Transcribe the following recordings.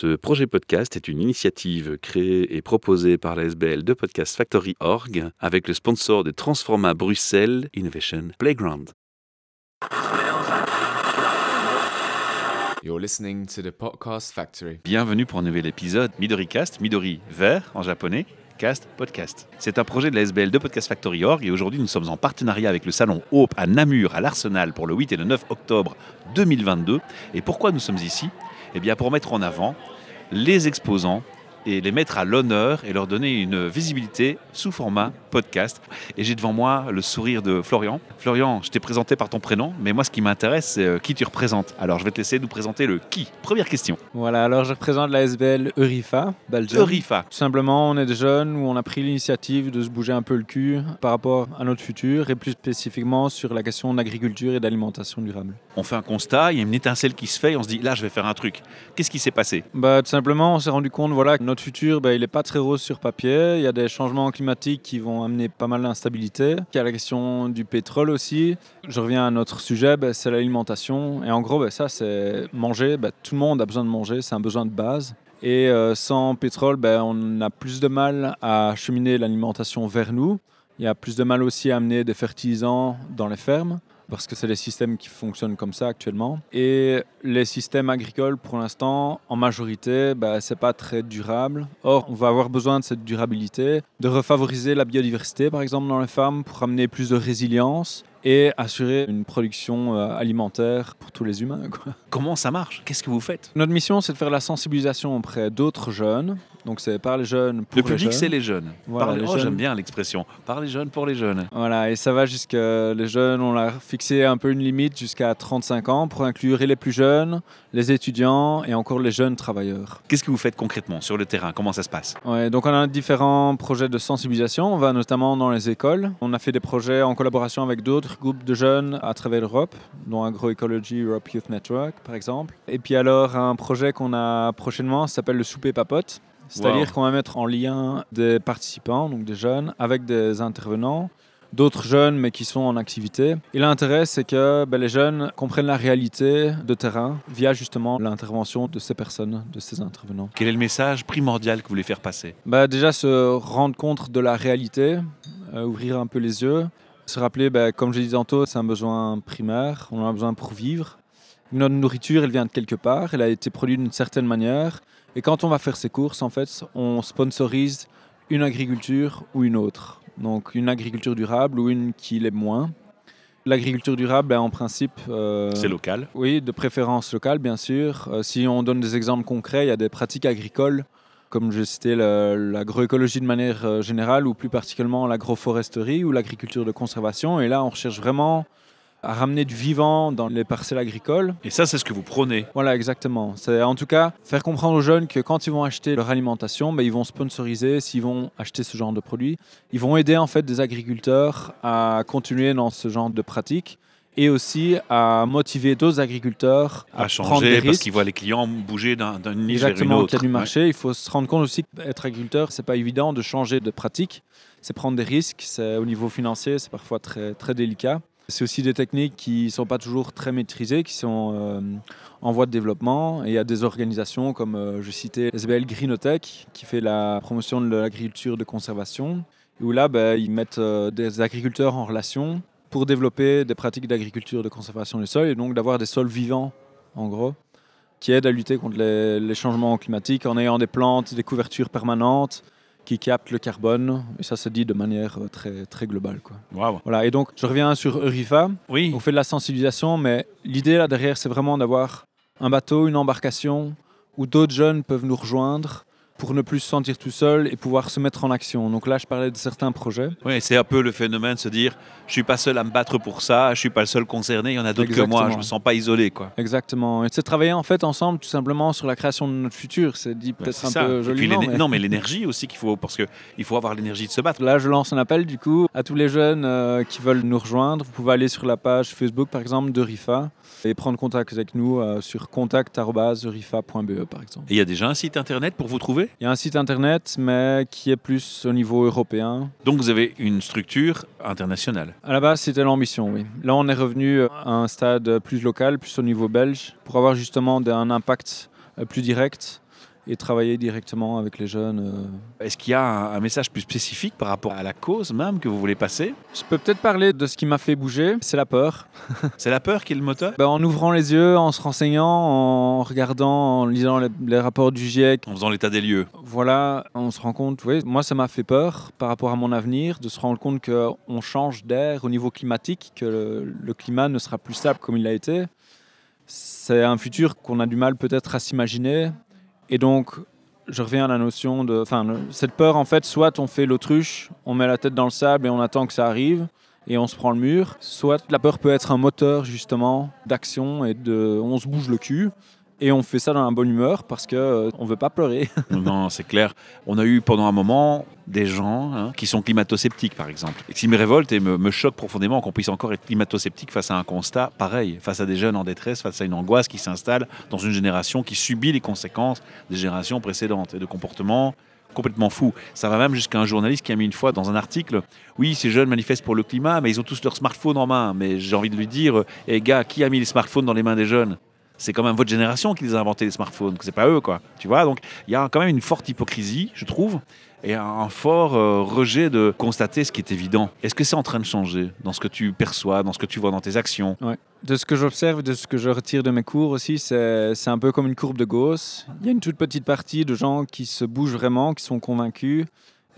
Ce projet podcast est une initiative créée et proposée par la SBL de Podcast Factory Org avec le sponsor de Transforma Bruxelles Innovation Playground. You're listening to the Podcast Factory. Bienvenue pour un nouvel épisode Midori Cast, Midori vert en japonais, Cast podcast. C'est un projet de la SBL de Podcast Factory Org et aujourd'hui nous sommes en partenariat avec le salon Hope à Namur à l'Arsenal pour le 8 et le 9 octobre 2022. Et pourquoi nous sommes ici? Eh bien pour mettre en avant les exposants et les mettre à l'honneur et leur donner une visibilité sous format podcast. Et j'ai devant moi le sourire de Florian. Florian, je t'ai présenté par ton prénom, mais moi ce qui m'intéresse, c'est euh, qui tu représentes. Alors je vais te laisser nous présenter le qui. Première question. Voilà, alors je représente la SBL Eurifa, Belgium. Eurifa. Tout simplement, on est des jeunes où on a pris l'initiative de se bouger un peu le cul par rapport à notre futur et plus spécifiquement sur la question d'agriculture et d'alimentation durable. On fait un constat, il y a une étincelle qui se fait et on se dit là je vais faire un truc. Qu'est-ce qui s'est passé? Bah, tout simplement, on s'est rendu compte voilà, que notre futur, bah, il n'est pas très rose sur papier. Il y a des changements climatiques qui vont amener pas mal d'instabilité. Il y a la question du pétrole aussi. Je reviens à notre sujet, bah, c'est l'alimentation. Et en gros, bah, ça, c'est manger. Tout le monde a besoin de manger, c'est un besoin de base. Et euh, sans pétrole, on a plus de mal à cheminer l'alimentation vers nous. Il y a plus de mal aussi à amener des fertilisants dans les fermes parce que c'est les systèmes qui fonctionnent comme ça actuellement. Et les systèmes agricoles, pour l'instant, en majorité, bah, c'est pas très durable. Or, on va avoir besoin de cette durabilité, de refavoriser la biodiversité, par exemple, dans les fermes, pour amener plus de résilience et assurer une production euh, alimentaire pour tous les humains. Quoi. Comment ça marche? Qu'est-ce que vous faites? Notre mission, c'est de faire la sensibilisation auprès d'autres jeunes. Donc, c'est par les jeunes pour Le les public, jeunes. c'est les jeunes. Voilà, Par les- les oh, jeunes. j'aime bien l'expression. Par les jeunes pour les jeunes. Voilà, et ça va jusqu'à les jeunes, on a fixé un peu une limite jusqu'à 35 ans pour inclure et les plus jeunes, les étudiants et encore les jeunes travailleurs. Qu'est-ce que vous faites concrètement sur le terrain? Comment ça se passe? Ouais, donc on a différents projets de sensibilisation, on va notamment dans les écoles. On a fait des projets en collaboration avec d'autres groupes de jeunes à travers l'Europe, dont Agroecology Europe Youth Network par exemple. Et puis alors un projet qu'on a prochainement s'appelle le souper papote. C'est-à-dire Wow. qu'on va mettre en lien des participants, donc des jeunes, avec des intervenants d'autres jeunes mais qui sont en activité. Et l'intérêt, c'est que ben, les jeunes comprennent la réalité de terrain via justement l'intervention de ces personnes, de ces intervenants. Quel est le message primordial que vous voulez faire passer? Bah, déjà, se rendre compte de la réalité, euh, ouvrir un peu les yeux, se rappeler, bah, comme je l'ai dit tantôt, c'est un besoin primaire, on en a besoin pour vivre. Notre nourriture, elle vient de quelque part, elle a été produite d'une certaine manière. Et quand on va faire ses courses, en fait, on sponsorise une agriculture ou une autre. Donc une agriculture durable ou une qui l'est moins. L'agriculture durable, ben, en principe... euh, C'est local. oui, de préférence locale, bien sûr. Euh, si on donne des exemples concrets, il y a des pratiques agricoles, comme j'ai cité la- l'agroécologie de manière euh, générale, ou plus particulièrement l'agroforesterie ou l'agriculture de conservation. Et là, on recherche vraiment à ramener du vivant dans les parcelles agricoles. Et ça, c'est ce que vous prônez. Voilà, exactement. C'est en tout cas faire comprendre aux jeunes que quand ils vont acheter leur alimentation, ben, ils vont sponsoriser, s'ils vont acheter ce genre de produits, ils vont aider en fait des agriculteurs à continuer dans ce genre de pratiques et aussi à motiver d'autres agriculteurs À, à, prendre des changer parce qu'ils voient les clients bouger d'un- niche vers une Exactement, autre. qu'il y a du Ouais. marché. Il faut se rendre compte aussi qu'être agriculteur, c'est pas évident de changer de pratique. C'est prendre des risques. C'est au niveau financier, c'est parfois très très délicat. C'est aussi des techniques qui sont pas toujours très maîtrisées, qui sont euh, en voie de développement. Et il y a des organisations comme euh, je citais SBL Greenotech qui fait la promotion de l'agriculture de conservation. Où là, ben, ils mettent euh, des agriculteurs en relation pour développer des pratiques d'agriculture de conservation des sols et donc d'avoir des sols vivants, en gros qui aide à lutter contre les, les changements climatiques en ayant des plantes, des couvertures permanentes qui captent le carbone. Et ça se dit de manière euh, très, très globale. Quoi. Voilà, et donc je reviens sur Eurifa. Oui. On fait de la sensibilisation, mais l'idée là derrière, c'est vraiment d'avoir un bateau, une embarcation où d'autres jeunes peuvent nous rejoindre pour ne plus se sentir tout seul et pouvoir se mettre en action. Donc là, je parlais de certains projets. Oui, c'est un peu le phénomène de se dire je suis pas seul à me battre pour ça, je suis pas le seul concerné, il y en a d'autres que moi, je me sens pas isolé quoi. Exactement. Et c'est travailler en fait ensemble tout simplement sur la création de notre futur. C'est dit peut-être un ça. peu joliment. mais- Non, mais l'énergie aussi qu'il faut, parce qu'il faut avoir l'énergie de se battre. Là, je lance un appel du coup à tous les jeunes euh, qui veulent nous rejoindre. Vous pouvez aller sur la page Facebook par exemple de RIFA et prendre contact avec nous euh, sur contact.rifa.be par exemple. Et il y a déjà un site internet pour vous trouver? Il y a un site internet mais qui est plus au niveau européen. Donc vous avez une structure internationale. À la base, c'était l'ambition, oui. Là, on est revenu à un stade plus local, plus au niveau belge, pour avoir justement un impact euh, plus direct et travailler directement avec les jeunes. euh. Est-ce qu'il y a un, un message plus spécifique par rapport à la cause même que vous voulez passer? Je peux peut-être parler de ce qui m'a fait bouger, c'est la peur. C'est la peur qui est le moteur? Ben, en ouvrant les yeux, en se renseignant, en regardant, en lisant les, les rapports du GIEC, En faisant l'état des lieux. voilà, on se rend compte, oui, moi ça m'a fait peur par rapport à mon avenir, de se rendre compte qu'on change d'air au niveau climatique, que le, le climat ne sera plus stable comme il a été. C'est un futur qu'on a du mal peut-être à s'imaginer. Et donc, je reviens à la notion de... Enfin, cette peur, en fait, soit on fait l'autruche, on met la tête dans le sable et on attend que ça arrive, et on se prend le mur, soit la peur peut être un moteur, justement, d'action, et de... on se bouge le cul. Et on fait ça dans la bonne humeur parce que euh, on veut pas pleurer. non, c'est clair. On a eu pendant un moment des gens hein, qui sont climato-sceptiques, par exemple. Et qui me révolte et me, me choque profondément qu'on puisse encore être climato-sceptique face à un constat pareil, face à des jeunes en détresse, face à une angoisse qui s'installe dans une génération qui subit les conséquences des générations précédentes et de comportements complètement fous. Ça va même jusqu'à un journaliste qui a mis une fois dans un article Oui, ces jeunes manifestent pour le climat, mais ils ont tous leur smartphone en main. Mais j'ai envie de lui dire Eh gars, qui a mis les smartphones dans les mains des jeunes? C'est quand même votre génération qui les a inventés les smartphones, c'est pas eux quoi. Tu vois, donc il y a quand même une forte hypocrisie, je trouve, et un fort euh, rejet de constater ce qui est évident. Est-ce que c'est en train de changer dans ce que tu perçois, dans ce que tu vois dans tes actions? De ce que j'observe, de ce que je retire de mes cours aussi, c'est c'est un peu comme une courbe de Gauss. Il y a une toute petite partie de gens qui se bougent vraiment, qui sont convaincus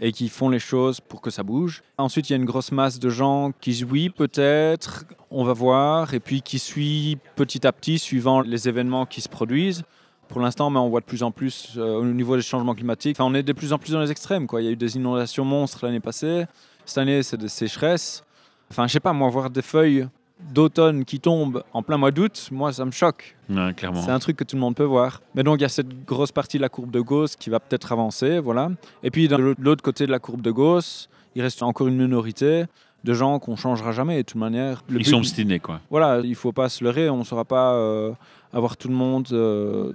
et qui font les choses pour que ça bouge. Ensuite, il y a une grosse masse de gens qui oui, peut-être, on va voir, et puis qui suivent petit à petit, suivant les événements qui se produisent. Pour l'instant, mais on voit de plus en plus euh, au niveau des changements climatiques. Enfin, on est de plus en plus dans les extrêmes. Quoi. Il y a eu des inondations monstres l'année passée. Cette année, c'est des sécheresses. Enfin, je sais pas, moi, voir des feuilles d'automne qui tombent en plein mois d'août, moi, ça me choque. Ouais. C'est un truc que tout le monde peut voir. Mais donc, il y a cette grosse partie de la courbe de Gauss qui va peut-être avancer, voilà. Et puis, de l'autre côté de la courbe de Gauss, il reste encore une minorité de gens qu'on changera jamais. De toute manière, le Ils but- sont obstinés quoi. voilà, il faut pas se leurrer. On ne saura pas euh, avoir tout le monde euh,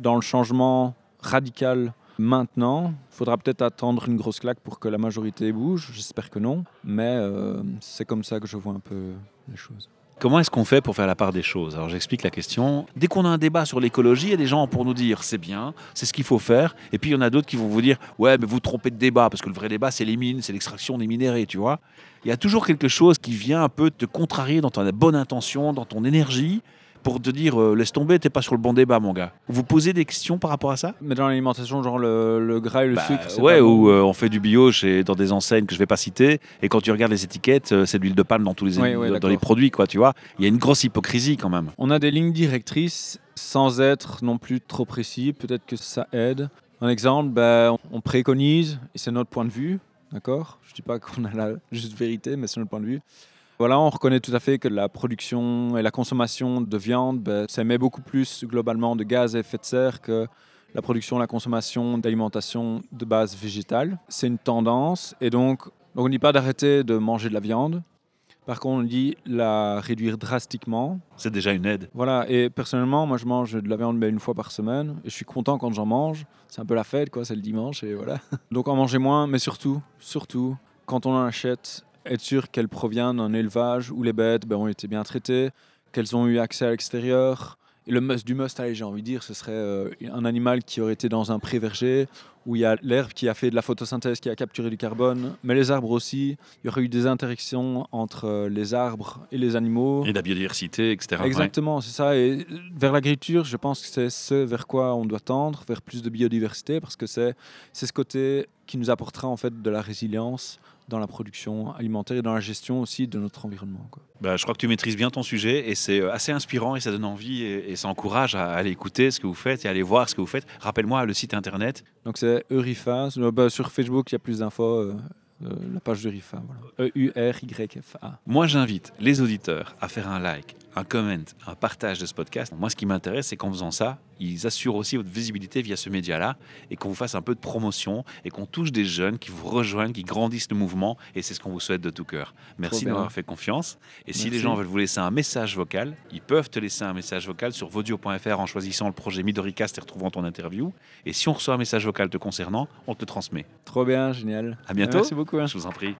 dans le changement radical maintenant. Il faudra peut-être attendre une grosse claque pour que la majorité bouge. J'espère que non. Mais euh, c'est comme ça que je vois un peu les choses. Comment est-ce qu'on fait pour faire la part des choses? Alors j'explique la question. Dès qu'on a un débat sur l'écologie, il y a des gens pour nous dire c'est bien, c'est ce qu'il faut faire. Et puis il y en a d'autres qui vont vous dire ouais mais vous trompez de débat parce que le vrai débat c'est les mines, c'est l'extraction des minéraux, tu vois. Il y a toujours quelque chose qui vient un peu te contrarier dans ta bonne intention, dans ton énergie, pour te dire euh, laisse tomber, t'es pas sur le bon débat mon gars. Vous posez des questions par rapport à ça? Mais dans l'alimentation, genre le, le gras et le Bah, sucre, ouais, bon. ou euh, on fait du bio chez, dans des enseignes que je vais pas citer, et quand tu regardes les étiquettes, euh, c'est de l'huile de palme dans tous les, Ouais, ouais, dans les produits, quoi, tu vois. Il y a une grosse hypocrisie quand même. On a des lignes directrices sans être non plus trop précis. Peut-être que ça aide. Un exemple, ben, on- on préconise, et c'est notre point de vue, d'accord? Je ne dis pas qu'on a la juste vérité, mais c'est notre point de vue. Voilà, on reconnaît tout à fait que la production et la consommation de viande, ben, ça émet beaucoup plus globalement de gaz à effet de serre que la production et la consommation d'alimentation de base végétale. C'est une tendance, et donc, donc on ne dit pas d'arrêter de manger de la viande. Par contre, on dit la réduire drastiquement C'est déjà une aide. voilà, et personnellement, moi je mange de la viande une fois par semaine et je suis content quand j'en mange. C'est un peu la fête, quoi, c'est le dimanche et voilà. Donc en manger moins, mais surtout, surtout, quand on en achète, être sûr qu'elle provient d'un élevage où les bêtes ben, ont été bien traitées, qu'elles ont eu accès à l'extérieur. Et le must du must, allez, j'ai envie de dire, ce serait euh, un animal qui aurait été dans un pré verger où il y a l'herbe qui a fait de la photosynthèse, qui a capturé du carbone, mais les arbres aussi. Il y aurait eu des interactions entre euh, les arbres et les animaux. Et la biodiversité, etc. Ouais. Exactement, c'est ça. Et vers l'agriculture, je pense que c'est ce vers quoi on doit tendre, vers plus de biodiversité, parce que c'est c'est ce côté qui nous apportera en fait de la résilience dans la production alimentaire et dans la gestion aussi de notre environnement. quoi. Bah, je crois que tu maîtrises bien ton sujet et c'est euh, assez inspirant et ça donne envie et, et ça encourage à aller écouter ce que vous faites et à aller voir ce que vous faites. Rappelle-moi le site internet. Donc c'est Eurifa. Euh, bah, sur Facebook, il y a plus d'infos. euh, euh, la page d'Eurifa. Voilà. E E-U-R-Y-F-A. Moi, j'invite les auditeurs à faire un like, un comment, un partage de ce podcast. Moi, ce qui m'intéresse, c'est qu'en faisant ça, ils assurent aussi votre visibilité via ce média-là et qu'on vous fasse un peu de promotion et qu'on touche des jeunes qui vous rejoignent, qui grandissent le mouvement. Et c'est ce qu'on vous souhaite de tout cœur. Merci d'avoir fait confiance. Et si les gens veulent vous laisser un message vocal, ils peuvent te laisser un message vocal sur vodio.fr en choisissant le projet Midoricast et retrouvant ton interview. Et si on reçoit un message vocal te concernant, on te le transmet. Trop bien, génial. À bientôt. Merci beaucoup. hein. Je vous en prie.